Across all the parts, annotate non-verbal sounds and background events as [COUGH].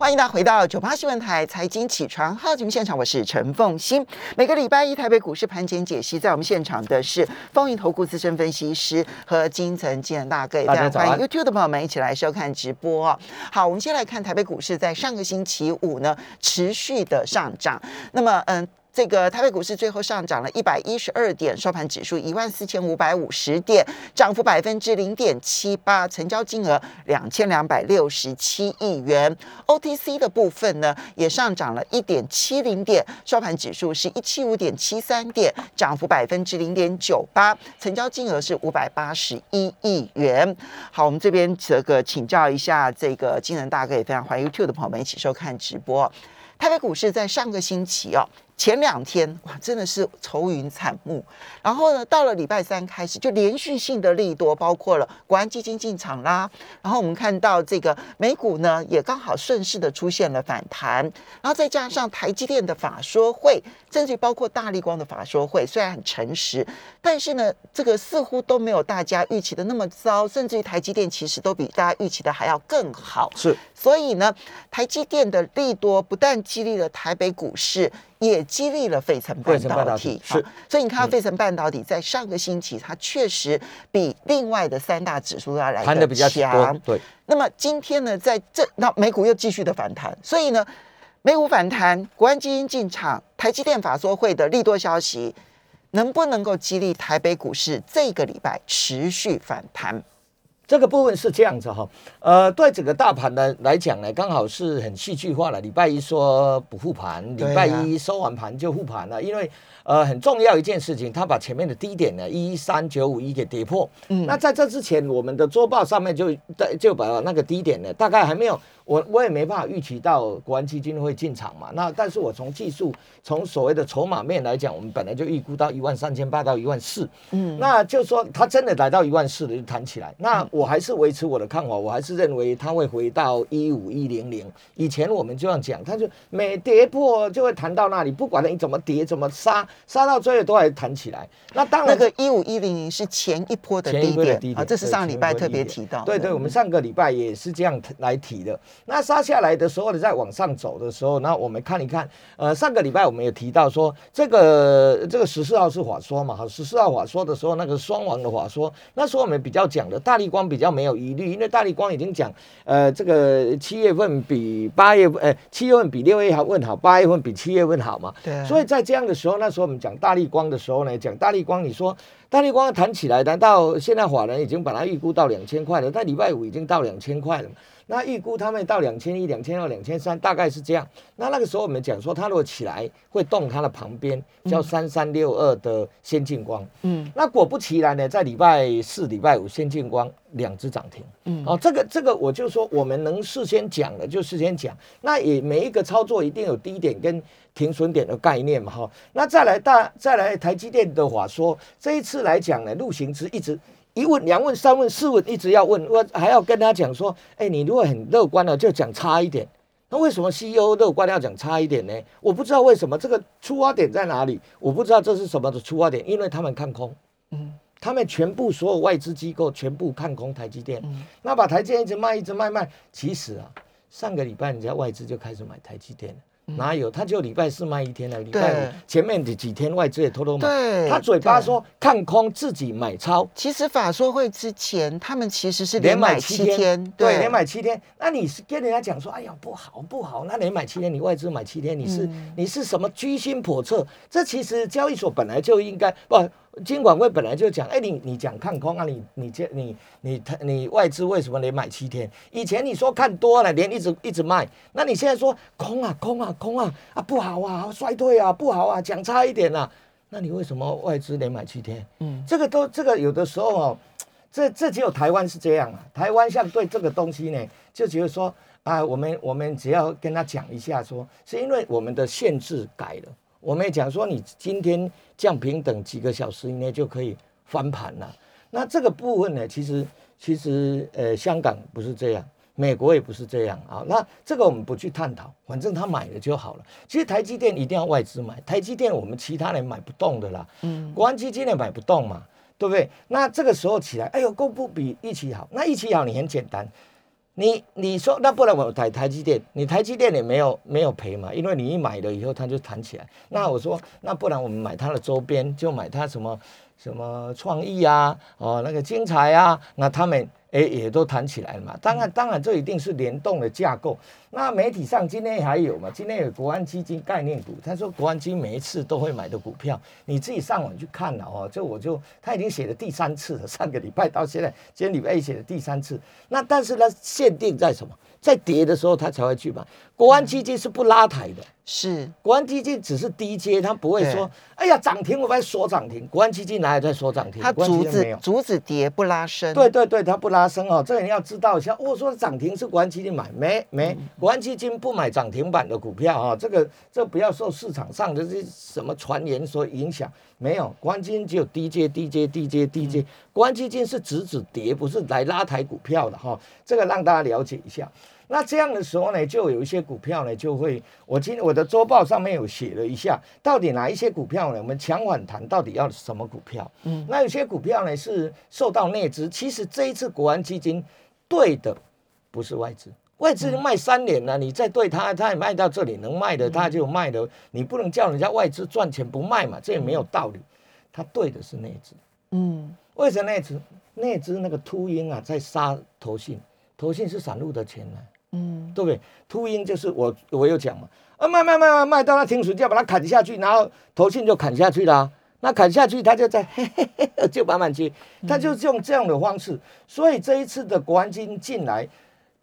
欢迎大家回到九八新闻台财经起床号节目现场，我是陈凤欣。每个礼拜一台北股市盘前解析，在我们现场的是风云投顾资深分析师和金城金大哥，大家欢迎 YouTube 的朋友们一起来收看直播。好，我们先来看台北股市在上个星期五呢持续的上涨，那么嗯。这个台北股市最后上涨了一百一十二点，收盘指数一万四千五百五十点，涨幅百分之零点七八，成交金额两千两百六十七亿元。OTC 的部分呢，也上涨了一点七零点，收盘指数是一七五点七三点，涨幅百分之零点九八，成交金额是五百八十一亿元。好，我们这边这个请教一下这个金人大哥，也非常欢迎 YouTube 的朋友们一起收看直播。台北股市在上个星期哦。前两天哇，真的是愁云惨雾。然后呢，到了礼拜三开始，就连续性的利多，包括了国安基金进场啦。然后我们看到这个美股呢，也刚好顺势的出现了反弹。然后再加上台积电的法说会，甚至包括大立光的法说会，虽然很诚实，但是呢，这个似乎都没有大家预期的那么糟，甚至于台积电其实都比大家预期的还要更好。是，所以呢，台积电的利多不但激励了台北股市。也激励了费城半导体，是，所以你看到费城半导体在上个星期，它确实比另外的三大指数要来的比较强。对，那么今天呢，在这那美股又继续的反弹，所以呢，美股反弹，国安基金进场，台积电法说会的利多消息，能不能够激励台北股市这个礼拜持续反弹？这个部分是这样子哈，呃，对整个大盘呢来讲呢，刚好是很戏剧化了。礼拜一说不复盘，礼拜一收完盘就复盘了，因为。呃，很重要一件事情，他把前面的低点呢一三九五一给跌破。嗯，那在这之前，我们的周报上面就就把那个低点呢，大概还没有，我我也没办法预期到国安基金会进场嘛。那但是我从技术，从所谓的筹码面来讲，我们本来就预估到一万三千八到一万四。嗯，那就是说它真的来到一万四了，就弹起来。那我还是维持我的看法，我还是认为它会回到一五一零零。以前我们这样讲，它就每跌破就会弹到那里，不管你怎么跌怎么杀。杀到最后都还弹起来，那当然那个一五一零零是前一波的低点啊，这是上礼拜特别提到。对对，我们上个礼拜也是这样来提的。那杀下来的时候呢，再往上走的时候，那我们看一看，呃，上个礼拜我们也提到说，这个这个十四号是法说嘛，哈，十四号法说的时候，那个双王的法说，那时候我们比较讲的大力光比较没有疑虑，因为大力光已经讲，呃，这个七月份比八月份，呃，七月份比六月份好，八月份比七月份好嘛。对。所以在这样的时候，那时候我们讲大力光的时候呢，讲大力光，你说大立光弹起来，难道现在法人已经把它预估到两千块了？在礼拜五已经到两千块了。那预估他们到两千一、两千二、两千三，大概是这样。那那个时候我们讲说，它如果起来会动它的旁边，叫三三六二的先进光。嗯。那果不其然呢，在礼拜四、礼拜五，先进光两只涨停。嗯。哦，这个这个，我就说我们能事先讲的就事先讲。那也每一个操作一定有低点跟停损点的概念嘛，哈。那再来大再来台积电的话说，这一次来讲呢，陆行之一直。一问两问三问四问，一直要问，我还要跟他讲说，哎，你如果很乐观了，就讲差一点。那为什么 CEO 乐观要讲差一点呢？我不知道为什么这个出发点在哪里，我不知道这是什么的出发点，因为他们看空，嗯，他们全部所有外资机构全部看空台积电，嗯，那把台积电一直卖一直卖卖，其实啊，上个礼拜人家外资就开始买台积电了。哪有？他就礼拜四卖一天了，礼拜五前面的几天外资也偷偷买。对，他嘴巴说看空，自己买超。其实法说会之前，他们其实是连买七天，对，连买七天。那你是跟人家讲说，哎呀，不好不好，那连买七天，你外资买七天，你是你是什么居心叵测？这其实交易所本来就应该不。金管会本来就讲，哎，你你讲看空啊，你你这你你你，你外资为什么连买七天？以前你说看多了，连一直一直卖，那你现在说空啊空啊空啊啊不好啊，衰退啊不好啊，讲差一点啊，那你为什么外资连买七天？嗯，这个都这个有的时候哦，这这只有台湾是这样啊，台湾像对这个东西呢，就觉得说啊，我们我们只要跟他讲一下说，说是因为我们的限制改了。我们也讲说，你今天降平等几个小时以内就可以翻盘了。那这个部分呢，其实其实呃，香港不是这样，美国也不是这样啊。那这个我们不去探讨，反正他买了就好了。其实台积电一定要外资买，台积电我们其他人买不动的啦。嗯，国安基金也买不动嘛，对不对？那这个时候起来，哎呦，公布比一起好。那一起好，你很简单，你你说那不然我台台积电，你台积电也没有没有赔嘛，因为你一买了以后它就弹起来。那我说那不然我们买它的周边，就买它什么什么创意啊，哦那个精彩啊，那他们。哎，也都谈起来了嘛。当然，当然，这一定是联动的架构。那媒体上今天还有嘛？今天有国安基金概念股，他说国安基金每一次都会买的股票，你自己上网去看了哦。这我就他已经写了第三次了，[LAUGHS] 上个礼拜到现在，今天礼拜一写的第三次。那但是呢，限定在什么？在跌的时候他才会去买。国安基金是不拉抬的。是，国安基金只是低阶，它不会说，哎呀涨停，我把它锁涨停。国安基金哪有在锁涨停？它主子主子跌不拉升。对对对，它不拉升哦，这个你要知道一下。我说涨停是国安基金买，没没，国安基金不买涨停板的股票啊，这个这不要受市场上的这些什么传言所影响，没有，国安基金只有低阶低阶低阶低阶，国安基金是直指跌，不是来拉抬股票的哈，这个让大家了解一下。那这样的时候呢，就有一些股票呢，就会我今我的周报上面有写了一下，到底哪一些股票呢？我们强反弹到底要什么股票？嗯，那有些股票呢是受到内资，其实这一次国安基金对的不是外资，外资卖三年了，你再对他，他也卖到这里能卖的他就卖的，你不能叫人家外资赚钱不卖嘛，这也没有道理。他对的是内资，嗯，为什么内资？内资那个秃鹰啊，在杀投信，投信是散户的钱呢。嗯，对不对？秃鹰就是我，我有讲嘛，啊卖卖卖卖卖到他停损就要把它砍下去，然后投信就砍下去啦。那砍下去，他就在嘿嘿嘿就慢慢接，他就是用这样的方式。所以这一次的国安基金进来，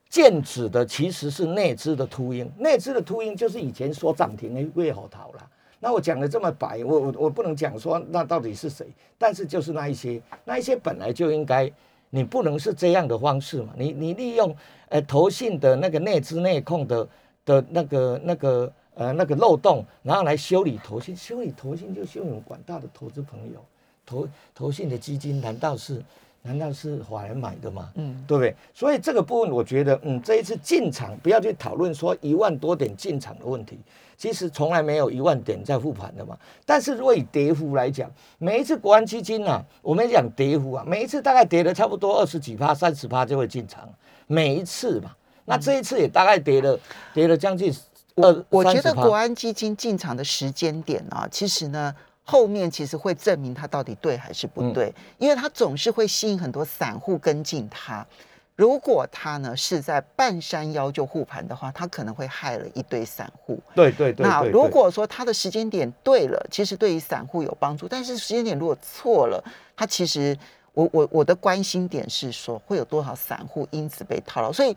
剑指的其实是内资的秃鹰，内资的秃鹰就是以前说涨停的魏好淘了。那我讲的这么白，我我我不能讲说那到底是谁，但是就是那一些，那一些本来就应该。你不能是这样的方式嘛？你你利用呃投信的那个内资内控的的那个那个呃那个漏洞，然后来修理投信，修理投信就修理广大的投资朋友，投投信的基金难道是难道是法人买的吗？嗯，对不对？所以这个部分我觉得，嗯，这一次进场不要去讨论说一万多点进场的问题。其实从来没有一万点在复盘的嘛，但是如果以跌幅来讲，每一次国安基金啊，我们讲跌幅啊，每一次大概跌了差不多二十几趴、三十趴就会进场，每一次嘛，那这一次也大概跌了，跌了将近二。我觉得国安基金进场的时间点啊，其实呢，后面其实会证明它到底对还是不对，因为它总是会吸引很多散户跟进它。如果他呢是在半山腰就护盘的话，他可能会害了一堆散户。对对对。那如果说他的时间点对了，其实对于散户有帮助。但是时间点如果错了，他其实我我我的关心点是说，会有多少散户因此被套牢。所以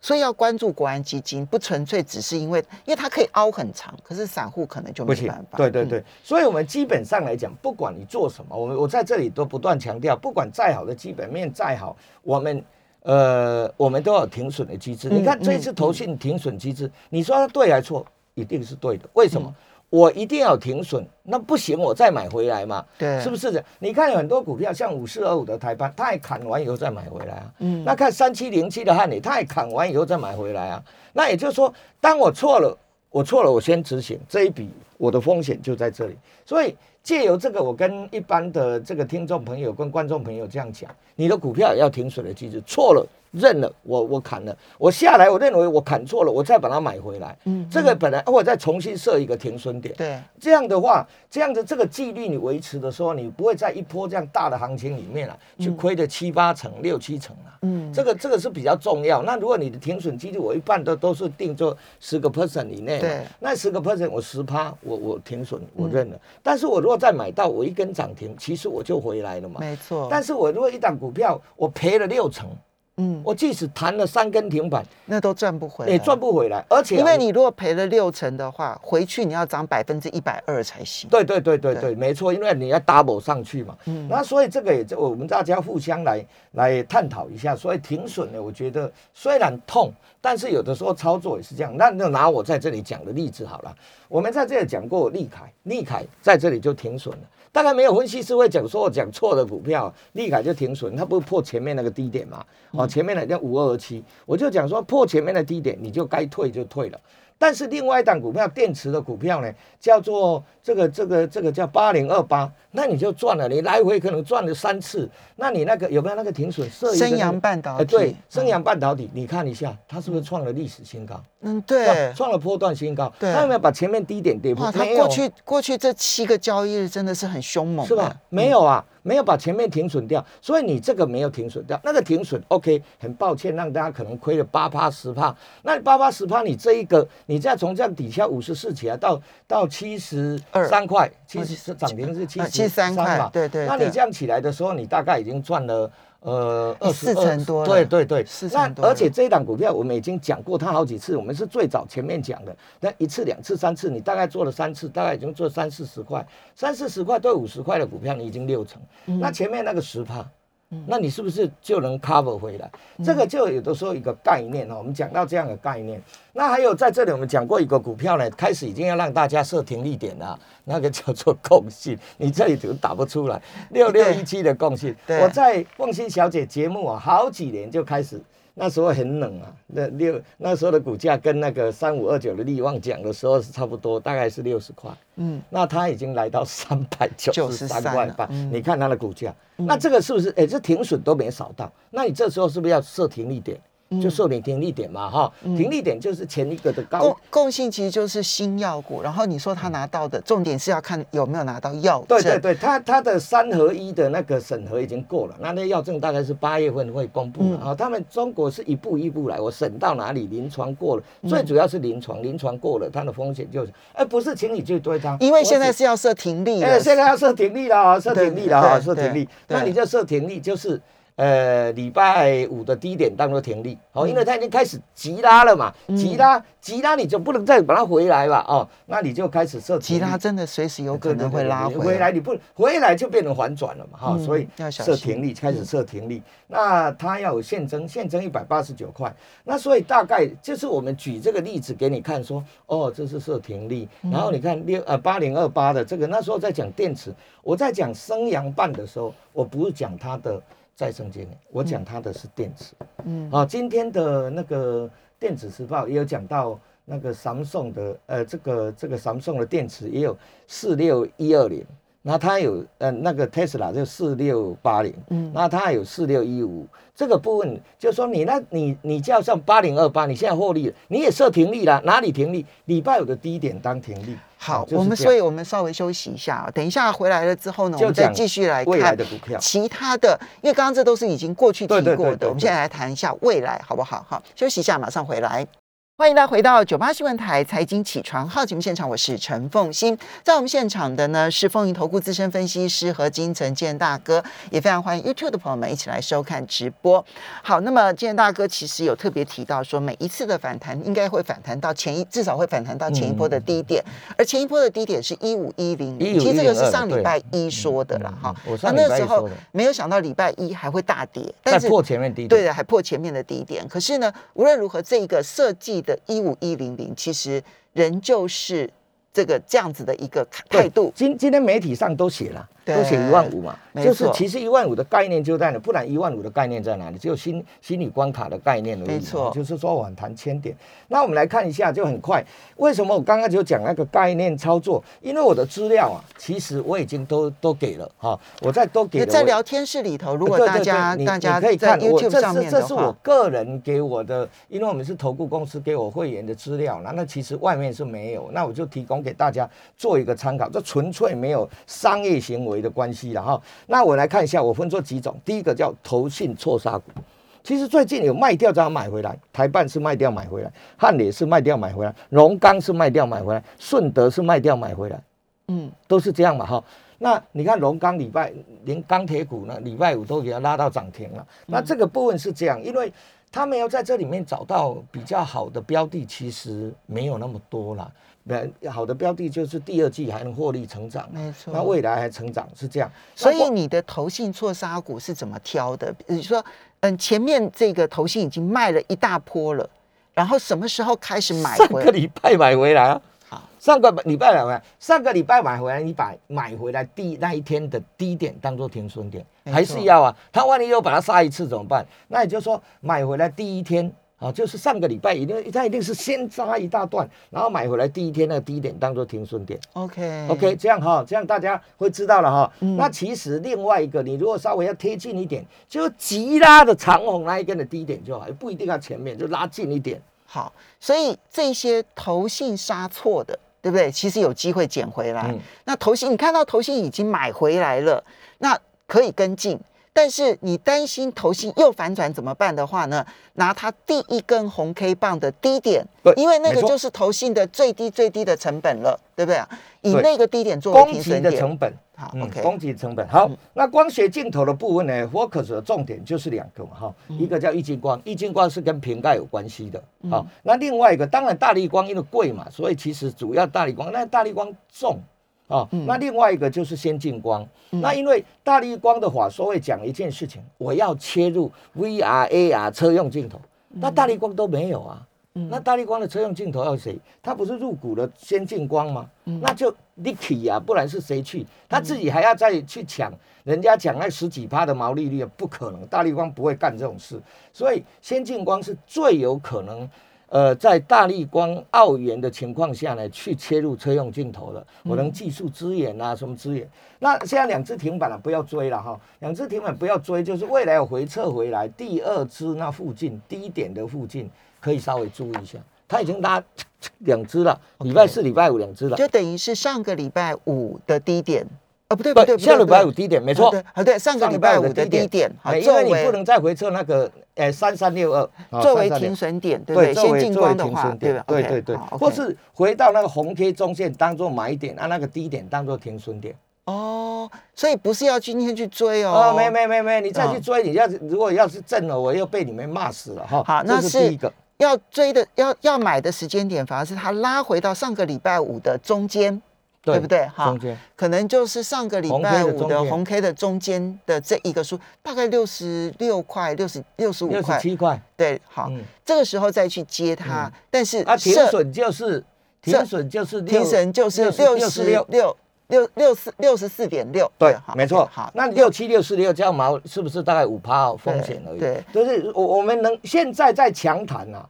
所以要关注国安基金，不纯粹只是因为因为它可以凹很长，可是散户可能就没办法。对对对。嗯、所以我们基本上来讲，不管你做什么，我们我在这里都不断强调，不管再好的基本面再好，我们。呃，我们都有停损的机制。你看这一次投信停损机制，你说它对还是错？一定是对的。为什么？我一定要停损，那不行，我再买回来嘛？对，是不是？你看有很多股票，像五四二五的台半，它也砍完以后再买回来啊。嗯，那看三七零七的汉磊，它也砍完以后再买回来啊。那也就是说，当我错了，我错了，我先执行这一笔，我的风险就在这里。所以借由这个，我跟一般的这个听众朋友、跟观众朋友这样讲。你的股票也要停损的机制，错了认了，我我砍了，我下来，我认为我砍错了，我再把它买回来。嗯，这个本来我再重新设一个停损点。对，这样的话，这样的这个纪律你维持的时候，你不会在一波这样大的行情里面啊，去亏的七八成、六七成啊。嗯，这个这个是比较重要。那如果你的停损机制，我一般都都是定做十个 percent 以内。对，那十个 percent 我十趴，我我停损我认了。但是我如果再买到我一根涨停，其实我就回来了嘛。没错。但是我如果一档股。股票我赔了六成，嗯，我即使弹了三根停板，那都赚不回来，也赚不回来。而且，因为你如果赔了六成的话，回去你要涨百分之一百二才行。对对对对对，对没错，因为你要 double 上去嘛。嗯，那所以这个也就我们大家互相来来探讨一下。所以停损呢，我觉得虽然痛，但是有的时候操作也是这样。那就拿我在这里讲的例子好了，我们在这里讲过利凯，利凯在这里就停损了。大概没有分析师会讲说我讲错的股票，立凯就停损，它不是破前面那个低点嘛？哦，前面的叫五二二七，我就讲说破前面的低点，你就该退就退了。但是另外一档股票，电池的股票呢，叫做这个这个这个叫八零二八，那你就赚了，你来回可能赚了三次。那你那个有没有那个停损？设升阳半导体，哎、对，升阳半导体，嗯、你看一下，它是不是创了历史新高？嗯，对，创了波段新高。对，他有没有把前面低点跌破？哇，它过去过去这七个交易日真的是很凶猛，是吧？没有啊。没有把前面停损掉，所以你这个没有停损掉，那个停损 OK，很抱歉让大家可能亏了八趴十趴，那你八趴十趴，你这一个你再从这样底下五十四起来到到七十三块，七十涨停是七十三块，对对，那你这样起来的时候，你大概已经赚了。呃，二四成多，对对对，四成多。而且这一档股票我们已经讲过它好几次，我们是最早前面讲的，那一次、两次、三次，你大概做了三次，大概已经做三四十块，三四十块对五十块的股票，你已经六成。嗯、那前面那个十趴。那你是不是就能 cover 回来？嗯、这个就有的时候一个概念哦。我们讲到这样的概念，那还有在这里我们讲过一个股票呢，开始已经要让大家设停利点了，那个叫做共性。你这里就打不出来，[LAUGHS] 六六一七的共性。我在凤欣小姐节目啊，好几年就开始。那时候很冷啊，那六那时候的股价跟那个三五二九的利旺讲的时候是差不多，大概是六十块。嗯，那它已经来到三百九十三块半，嗯、你看它的股价，嗯、那这个是不是？哎、欸，这停损都没少到，那你这时候是不是要设停利点？就设定停利点嘛，哈，停利点就是前一个的高。共共性其实就是新药股，然后你说他拿到的重点是要看有没有拿到药证。对对对，他他的三合一的那个审核已经过了，那那药证大概是八月份会公布了啊。他们中国是一步一步来，我审到哪里临床过了，最主要是临床，临床过了，它的风险就是，哎，不是请你去对它，因为现在是要设停利，哎，现在要设停利了，设停利了哈，设停利，那你就设停利就是。呃，礼拜五的低点当做停利，哦，因为它已经开始急拉了嘛，急拉急拉，你就不能再把它回来吧，哦，那你就开始设急拉，真的随时有可能会拉回来，你不回来就变成反转了嘛，哈，所以设停利，开始设停利，那它要有现增，现增一百八十九块，那所以大概就是我们举这个例子给你看，说，哦，这是设停利，然后你看六呃八零二八的这个，那时候在讲电池，我在讲升阳半的时候，我不是讲它的。再生节能，我讲它的是电池。嗯，好，今天的那个电子时报也有讲到那个 Samsung 的，呃，这个这个 Samsung 的电池也有四六一二零，那它有呃那个 Tesla 就四六八零，嗯，那它还有四六一五，这个部分就是说你那你你叫上八零二八，你现在获利了，你也设停利了，哪里停利？礼拜五的低点当停利。好，我们所以我们稍微休息一下，等一下回来了之后呢，我们再继续来看其他的，因为刚刚这都是已经过去提过的，我们现在来谈一下未来，好不好？好，休息一下，马上回来。欢迎大家回到九八新闻台财经起床号节目现场，我是陈凤欣。在我们现场的呢是丰盈投顾资深分析师和金城建大哥，也非常欢迎 YouTube 的朋友们一起来收看直播。好，那么建大哥其实有特别提到说，每一次的反弹应该会反弹到前一，至少会反弹到前一波的低点，嗯、而前一波的低点是一五一零零，其实这个是上礼拜一说的了哈。那那时候没有想到礼拜一还会大跌，但是破前面低点，对的，还破前面的低点。可是呢，无论如何，这一个设计。的一五一零零，其实仍旧是这个这样子的一个态度。今今天媒体上都写了。都写一万五嘛，就是其实一万五的概念就在那，不然一万五的概念在哪里？只有心心理关卡的概念而已。没错，就是说我很谈千点。那我们来看一下，就很快。为什么我刚刚就讲那个概念操作？因为我的资料啊，其实我已经都都给了哈。我在都给了。在聊天室里头，如果大家大家可以看 YouTube 上面这是我个人给我的，因为我们是投顾公司给我会员的资料，那那其实外面是没有，那我就提供给大家做一个参考。这纯粹没有商业行为的关系了哈，那我来看一下，我分作几种。第一个叫投信错杀股，其实最近有卖掉再买回来，台半是卖掉买回来，汉磊是卖掉买回来，龙钢是卖掉买回来，顺德是卖掉买回来，嗯，都是这样嘛哈。那你看龙钢礼拜连钢铁股呢，礼拜五都给它拉到涨停了。那这个部分是这样，因为他没有在这里面找到比较好的标的，其实没有那么多了。好的标的就是第二季还能获利成长，没错，那未来还成长是这样。所以你的投信错杀股是怎么挑的？比如说，嗯，前面这个投信已经卖了一大波了，然后什么时候开始买回来？上个礼拜买回来啊。好，上个礼拜买回来，上个礼拜买回来，你把买回来第那一天的低点当做停损点，还是要啊？他万一又把它杀一次怎么办？那也就是说，买回来第一天啊，就是上个礼拜一定，它一定是先杀一大段，然后买回来第一天那个低点当做停损点。OK OK，这样哈，这样大家会知道了哈。嗯、那其实另外一个，你如果稍微要贴近一点，就急拉的长红那一根的低点就好，不一定要前面，就拉近一点。好，所以这些投信杀错的，对不对？其实有机会捡回来。嗯、那投信，你看到投信已经买回来了，那可以跟进。但是你担心投信又反转怎么办的话呢？拿它第一根红 K 棒的低点，因为那个就是投信的最低最低的成本了，对不对啊？以那个低点作为停损点的成本，好，OK，攻击成本。好，那光学镜头的部分呢？Focus 的重点就是两个嘛，哈，一个叫玉晶光，玉晶光是跟瓶盖有关系的，好，那另外一个当然大力光因为贵嘛，所以其实主要大力光，那大力光重。哦，那另外一个就是先进光，嗯、那因为大立光的话说会讲一件事情，我要切入 VR、AR 车用镜头，那大立光都没有啊，嗯、那大立光的车用镜头要谁？他不是入股了先进光吗？嗯、那就 Nicky 啊，不然是谁去？他自己还要再去抢，人家讲那十几趴的毛利率，不可能，大立光不会干这种事，所以先进光是最有可能。呃，在大立光澳元的情况下呢，去切入车用镜头了，我能技术资源啊，什么资源？那现在两只停板了，不要追了哈，两只停板不要追，就是未来有回撤回来，第二只那附近低点的附近可以稍微注意一下，它已经拉两只了，礼拜四、礼拜五两只了，就等于是上个礼拜五的低点。啊，不对不对，下礼拜五低点没错，啊对，上个礼拜五的低点，好，因为你不能再回测那个，诶，三三六二，作为停损点，对对，先进光的话，对吧？对对对，或是回到那个红 K 中线当做买点，按那个低点当做停损点。哦，所以不是要今天去追哦，没没没没，你再去追，你要如果要是挣了，我又被你们骂死了哈。好，那是第一个要追的，要要买的时间点，反而是它拉回到上个礼拜五的中间。对不对？哈，可能就是上个礼拜五的红 K 的中间的这一个数，大概六十六块、六十六十五块、六十七块。对，好，这个时候再去接它，但是啊，停损就是停损就是停损就是六十六六六六四六十四点六。对，没错。好，那六七六四六这样毛是不是大概五趴风险而已？对，就是我我们能现在在强谈啊。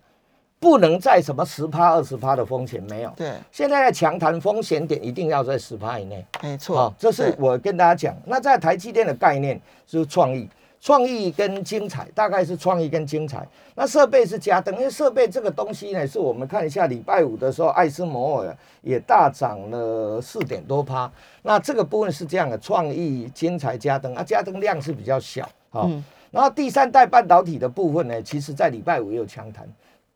不能在什么十趴二十趴的风险没有。对，现在在强谈风险点一定要在十趴以内。没错，好，这是我跟大家讲。那在台积电的概念是创意，创意跟精彩，大概是创意跟精彩。那设备是加灯，因为设备这个东西呢，是我们看一下礼拜五的时候，艾斯摩尔也大涨了四点多趴。那这个部分是这样的，创意、精彩、加灯啊，加灯量是比较小。好，嗯、然后第三代半导体的部分呢，其实在礼拜五也有强谈。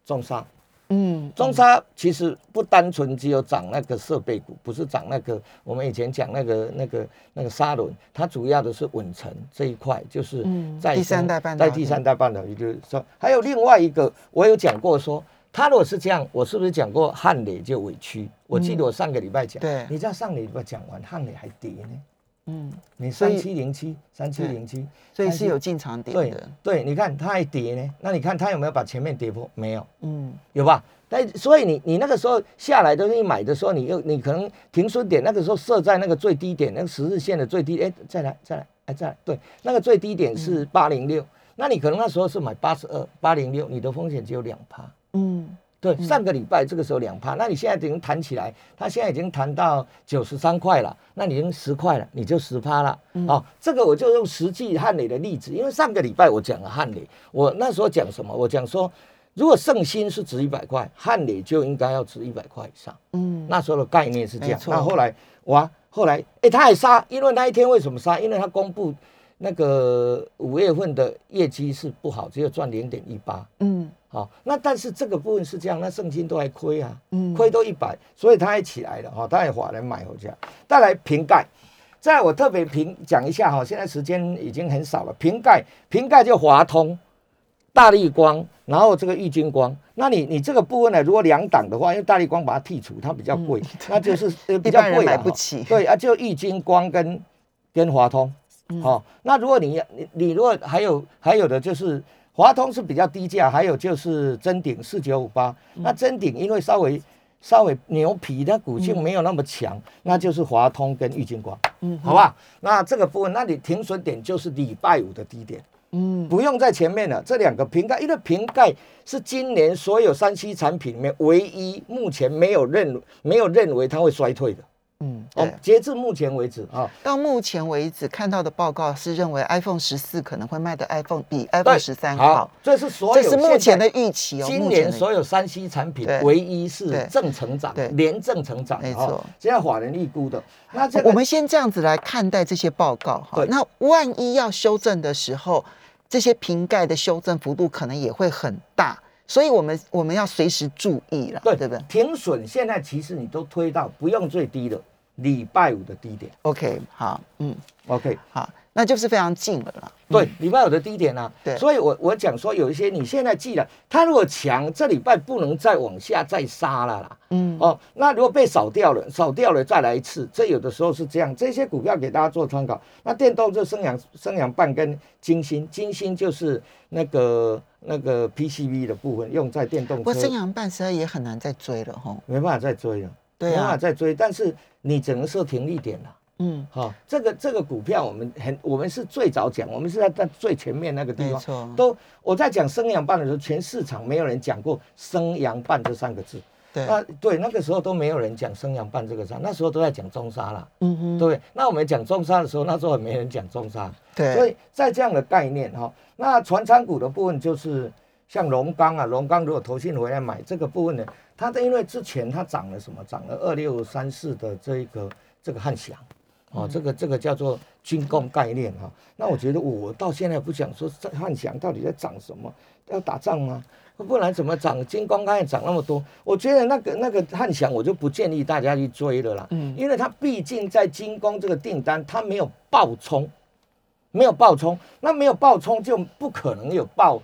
中沙，嗯，中沙其实不单纯只有涨那个设备股，不是涨那个我们以前讲那个那个那个沙轮，它主要的是稳成这一块，就是在第三代半导体，在第三代半导体就是说，还有另外一个我有讲过说，他如果是这样，我是不是讲过汉磊就委屈？我记得我上个礼拜讲，对，你知道上个礼拜讲完汉磊还跌呢。嗯，你三七零七，三七零七，所以是有进场点的。对，对，你看它还跌呢，那你看它有没有把前面跌破？没有，嗯，有吧？但所以你你那个时候下来的时候，你买的时候，你又你可能停损点那个时候设在那个最低点，那个十日线的最低，哎，再来再来，哎再来，对，那个最低点是八零六，那你可能那时候是买八十二八零六，你的风险只有两趴，嗯。对，上个礼拜这个时候两趴，那你现在已经弹起来，它现在已经弹到九十三块了，那你已经十块了，你就十趴了。嗯、哦，这个我就用实际汉磊的例子，因为上个礼拜我讲了汉磊，我那时候讲什么？我讲说，如果圣心是值一百块，汉磊就应该要值一百块以上。嗯，那时候的概念是这样。那错后来哇，后来哎，他还杀，因为那一天为什么杀？因为他公布那个五月份的业绩是不好，只有赚零点一八。嗯。好，那但是这个部分是这样，那圣经都还亏啊，嗯，亏都一百，所以它还起来了哈，它也华人买回家。再来瓶盖，再来我特别评讲一下哈，现在时间已经很少了。瓶盖，瓶盖就华通、大力光，然后这个玉晶光。那你你这个部分呢，如果两档的话，因为大力光把它剔除，它比较贵，嗯、那就是 [LAUGHS] 比较贵买不起。对啊，就玉晶光跟跟华通，好、嗯，那如果你你你如果还有还有的就是。华通是比较低价，还有就是臻鼎四九五八，那臻鼎因为稍微稍微牛皮，它股性没有那么强，嗯、那就是华通跟玉金光，嗯，好吧，那这个部分，那你停损点就是礼拜五的低点，嗯，不用在前面了。这两个瓶盖，因为瓶盖是今年所有三 C 产品里面唯一目前没有认没有认为它会衰退的。嗯，哦，截至目前为止啊，到目前为止看到的报告是认为 iPhone 十四可能会卖的 iPhone 比 iPhone 十三好。这是所有这是目前的预期哦。今年所有三 C 产品唯一是正成长，连正成长，没错。这样法人预估的。那这我们先这样子来看待这些报告哈。那万一要修正的时候，这些瓶盖的修正幅度可能也会很大，所以我们我们要随时注意了，对对不对？停损现在其实你都推到不用最低的。礼拜五的低点，OK，好，嗯，OK，好，那就是非常近了啦。对，礼拜五的低点啊，对，所以我我讲说有一些你现在记了，它如果强，这礼拜不能再往下再杀了啦。嗯，哦，那如果被扫掉了，扫掉了再来一次，这有的时候是这样。这些股票给大家做参考。那电动就升阳升阳半跟金星，金星就是那个那个 PCB 的部分用在电动车。不过升阳半实在也很难再追了哈，没办法再追了。对啊，再追，但是你只能设停利点了。嗯，好、哦，这个这个股票我们很，我们是最早讲，我们是在在最前面那个地方。错。都我在讲升阳半的时候，全市场没有人讲过升阳半这三个字。对。那对那个时候都没有人讲生阳半这个字，那时候都在讲中沙了。嗯哼。对。那我们讲中沙的时候，那时候也没人讲中沙。对。所以在这样的概念哈、哦，那传产股的部分就是像龙钢啊，龙钢如果投信回来买这个部分呢？它的因为之前它涨了什么？涨了二六三四的这一个这个汉翔，哦，这个这个叫做军工概念哈。那我觉得我到现在不想说这汉翔到底在涨什么？要打仗吗？不然怎么涨？军工概念涨那么多，我觉得那个那个汉翔我就不建议大家去追了啦。嗯，因为它毕竟在军工这个订单它没有爆冲，没有爆冲，那没有爆冲就不可能有爆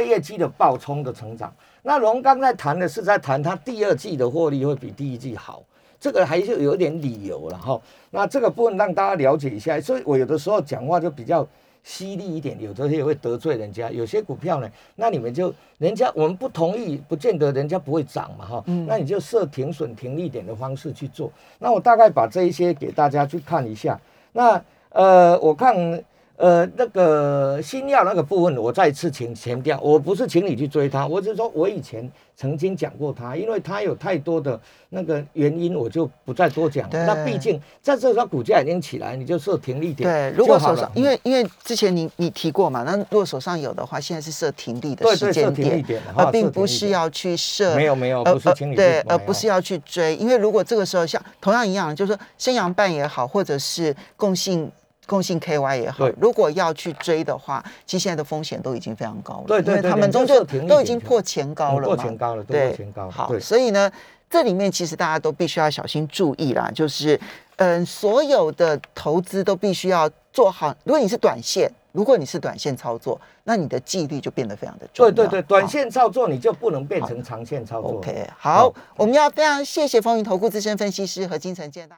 业绩的爆冲的成长。那龙刚在谈的是在谈他第二季的获利会比第一季好，这个还是有点理由了哈。那这个部分让大家了解一下，所以我有的时候讲话就比较犀利一点，有的也会得罪人家。有些股票呢，那你们就人家我们不同意，不见得人家不会涨嘛哈。那你就设停损停利点的方式去做。那我大概把这一些给大家去看一下。那呃，我看。呃，那个新药那个部分，我再次请强调，我不是请你去追它，我只是说我以前曾经讲过它，因为它有太多的那个原因，我就不再多讲。那毕竟在这时候股价已经起来，你就设停利点。对，如果手上因为因为之前你你提过嘛，那如果手上有的话，现在是设停利的时间点，而并不是要去设。没有没有，不是请你对，而不是要去追，因为如果这个时候像同样一样，就是说升阳半也好，或者是共信。共性 KY 也好，如果要去追的话，其实现在的风险都已经非常高了。对对对，因为他们终究都已经破前高了嘛。破前高了，对，破前高。好，所以呢，这里面其实大家都必须要小心注意啦，就是嗯、呃，所有的投资都必须要做好。如果你是短线，如果你是短线操作，那你的纪律就变得非常的重要。对对对，短线操作你就不能变成长线操作。OK，好，好，我们要非常谢谢风云投顾资深分析师和金城建大。